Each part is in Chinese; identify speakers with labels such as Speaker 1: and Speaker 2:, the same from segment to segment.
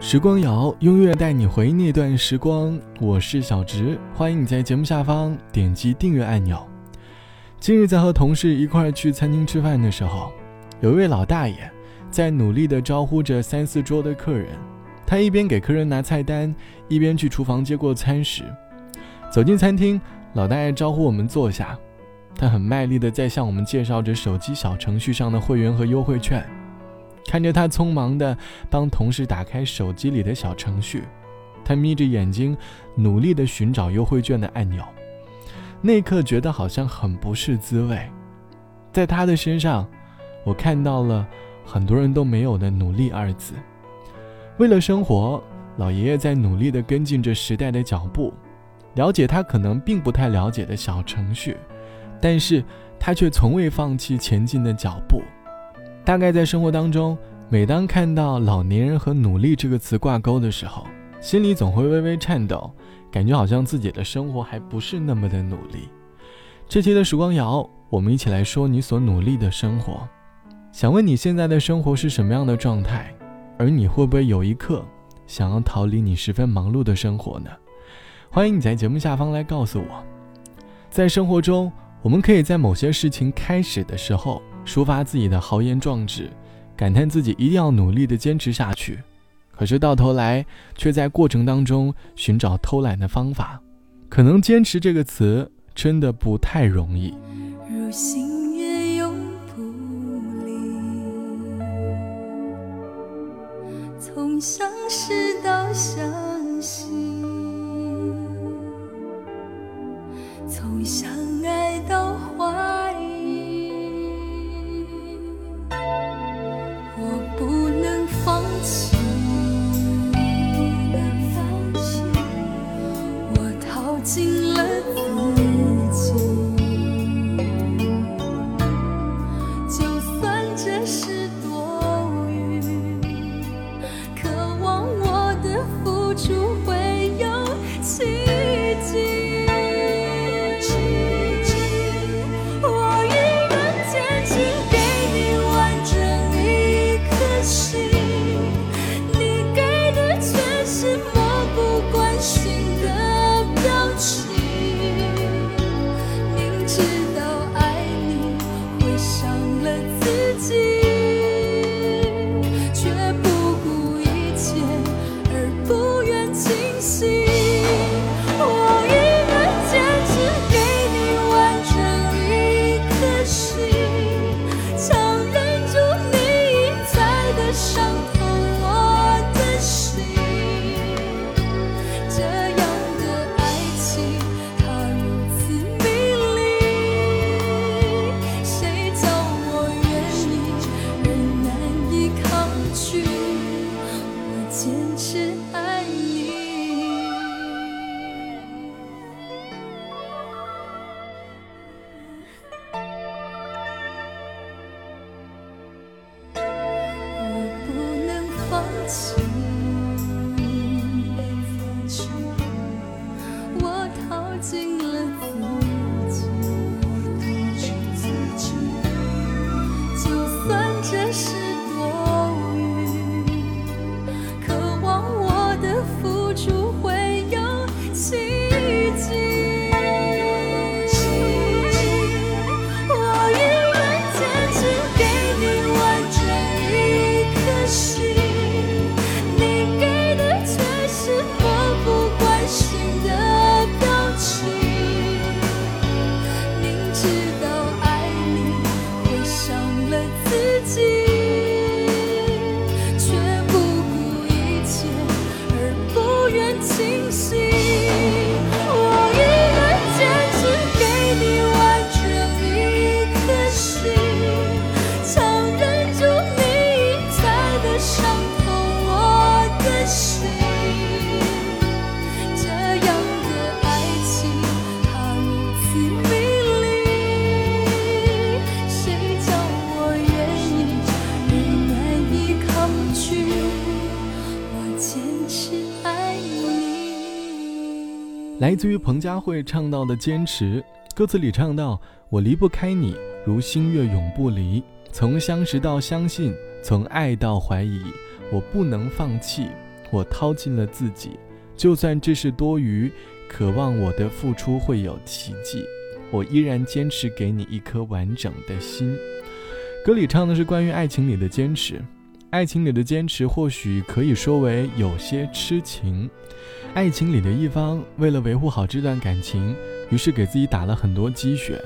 Speaker 1: 时光谣，音乐带你回忆那段时光。我是小植，欢迎你在节目下方点击订阅按钮。今日在和同事一块去餐厅吃饭的时候，有一位老大爷在努力地招呼着三四桌的客人。他一边给客人拿菜单，一边去厨房接过餐食。走进餐厅，老大爷招呼我们坐下，他很卖力地在向我们介绍着手机小程序上的会员和优惠券。看着他匆忙地帮同事打开手机里的小程序，他眯着眼睛，努力地寻找优惠券的按钮。那一刻，觉得好像很不是滋味。在他的身上，我看到了很多人都没有的“努力”二字。为了生活，老爷爷在努力地跟进着时代的脚步，了解他可能并不太了解的小程序，但是他却从未放弃前进的脚步。大概在生活当中，每当看到“老年人”和“努力”这个词挂钩的时候，心里总会微微颤抖，感觉好像自己的生活还不是那么的努力。这期的时光谣，我们一起来说你所努力的生活。想问你现在的生活是什么样的状态？而你会不会有一刻想要逃离你十分忙碌的生活呢？欢迎你在节目下方来告诉我。在生活中，我们可以在某些事情开始的时候。抒发自己的豪言壮志，感叹自己一定要努力的坚持下去，可是到头来却在过程当中寻找偷懒的方法，可能坚持这个词真的不太容易。如星月永不离，从相识到相来自于彭佳慧唱到的《坚持》，歌词里唱到：“我离不开你，如星月永不离。从相识到相信，从爱到怀疑，我不能放弃，
Speaker 2: 我掏尽了自己，就算这是多余，渴望我的付出会有奇迹，我依然坚持给你一颗完整的心。歌里唱的是关于爱情里的坚持，爱情里的坚持或许可以说为有些痴情。爱情里的一方为了维护好这段感情，于是给自己打了很多鸡血，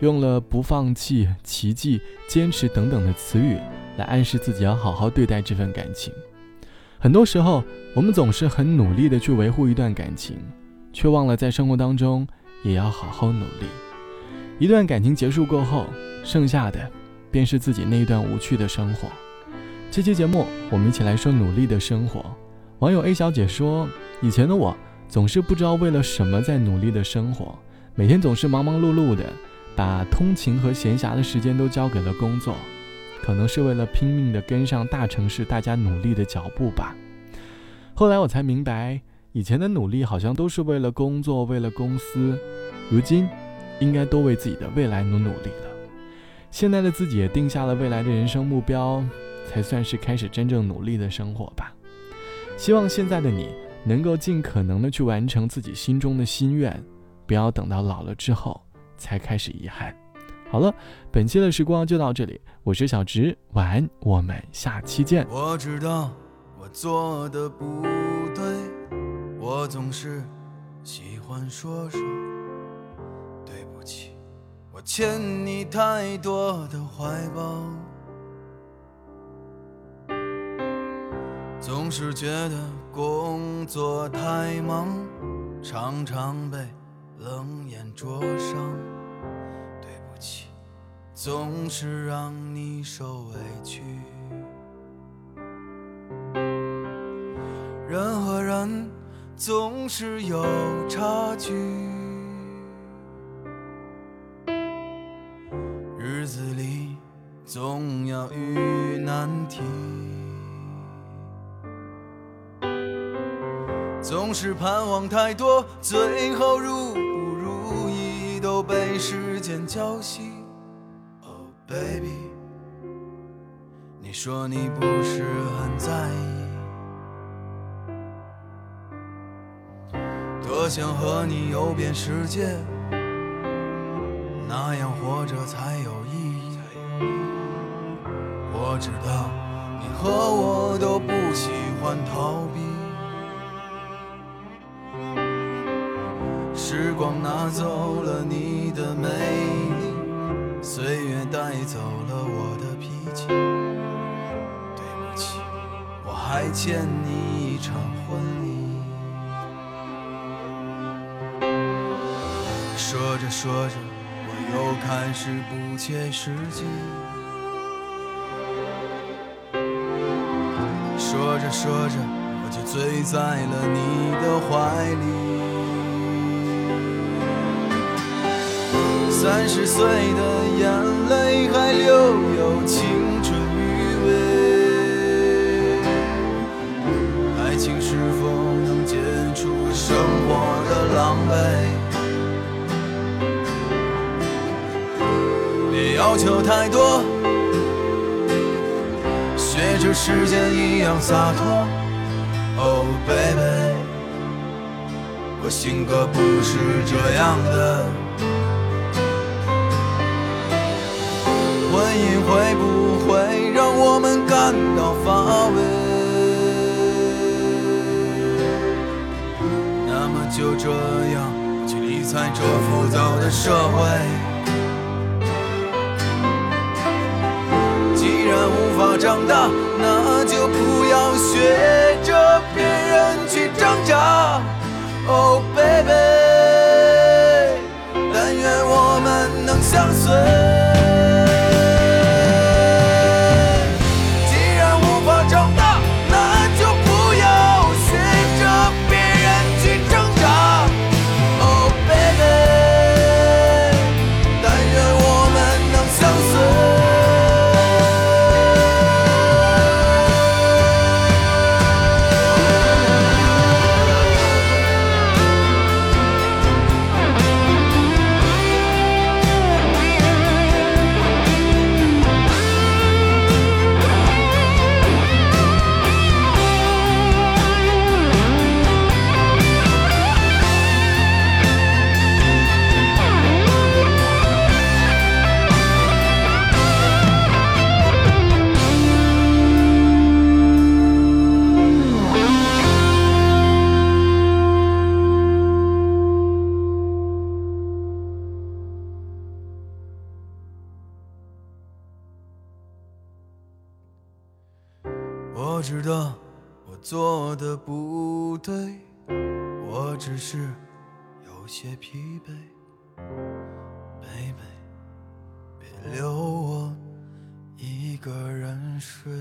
Speaker 2: 用了不放弃、奇迹、坚持等等的词语来暗示自己要好好对待这份感情。很多时候，我们总是很努力的去维护一段感情，却忘了在生活当中也要好好努力。一段感情结束过后，剩下的便是自己那一段无趣的生活。这期节目，我们一起来说努力的生活。网友 A 小姐说：“以前的我总是不知道为了什么在努力的生活，每天总是忙忙碌碌的，把通勤和闲暇的时间都交给了工作，可能是为了拼命的跟上大城市大家努力的脚步吧。”后来我才明白，以前的努力好像都是为了工作，为了公司，如今应该多为自己的未来努努力了。现在的自己也定下了未来的人生目标，才算是开始真正努力的生活吧。希望现在的你能够尽可能的去完成自己心中的心愿，不要等到老了之后才开始遗憾。好了，本期的时光就到这里，我是小直，晚安，我们下期见。
Speaker 3: 我知道我做的不对，我总是喜欢说说对不起，我欠你太多的怀抱。总是觉得工作太忙，常常被冷眼灼伤。对不起，总是让你受委屈。人和人总是有差距，日子里总要遇难题。总是盼望太多，最后如不如意都被时间浇熄。Oh baby，你说你不是很在意，多想和你游遍世界，那样活着才有意义。我知道你和我都不喜欢逃避。时光拿走了你的美丽，岁月带走了我的脾气。对不起，我还欠你一场婚礼。说着说着，我又开始不切实际。说着说着，我就醉在了你的怀里。三十岁的眼泪还留有青春余味，爱情是否能解除生活的狼狈？别要求太多，学着时间一样洒脱。Oh baby，我性格不是这样的。婚姻会不会让我们感到乏味？那么就这样去理睬这浮躁的社会。既然无法长大，那就不要学着别人知道我做的不对，我只是有些疲惫。贝贝，别留我一个人睡。